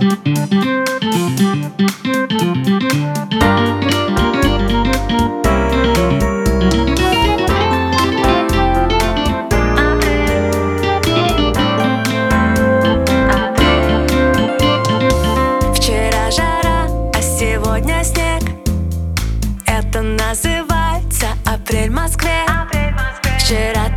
А называется Апрель в Москве. Апрель в Москве. Вчера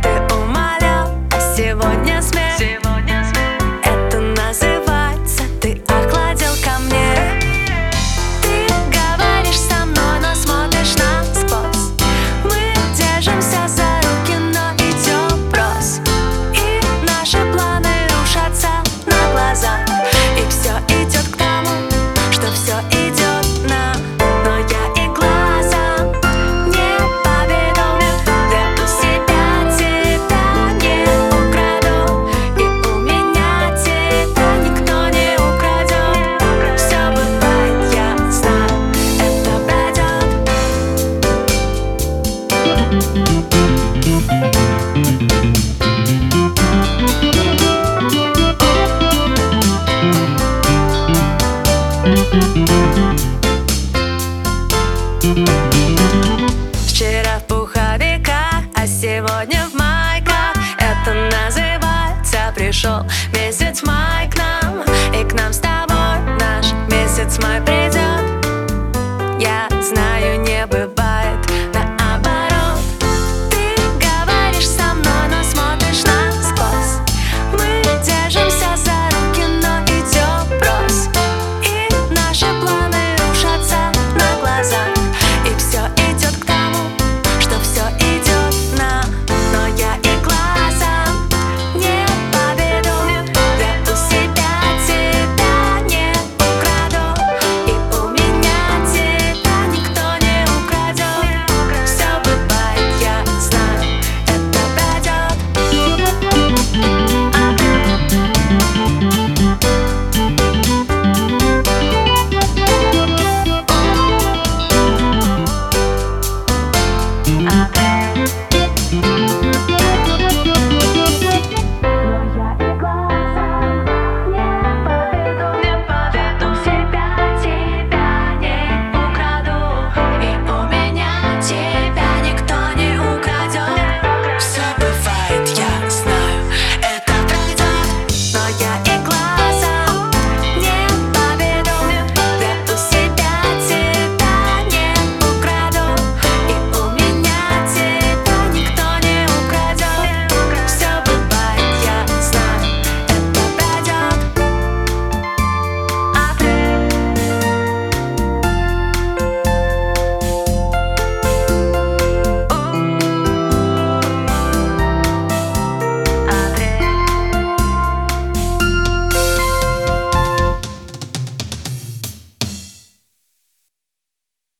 пришел месяц май к нам, и к нам с тобой наш месяц май пришел.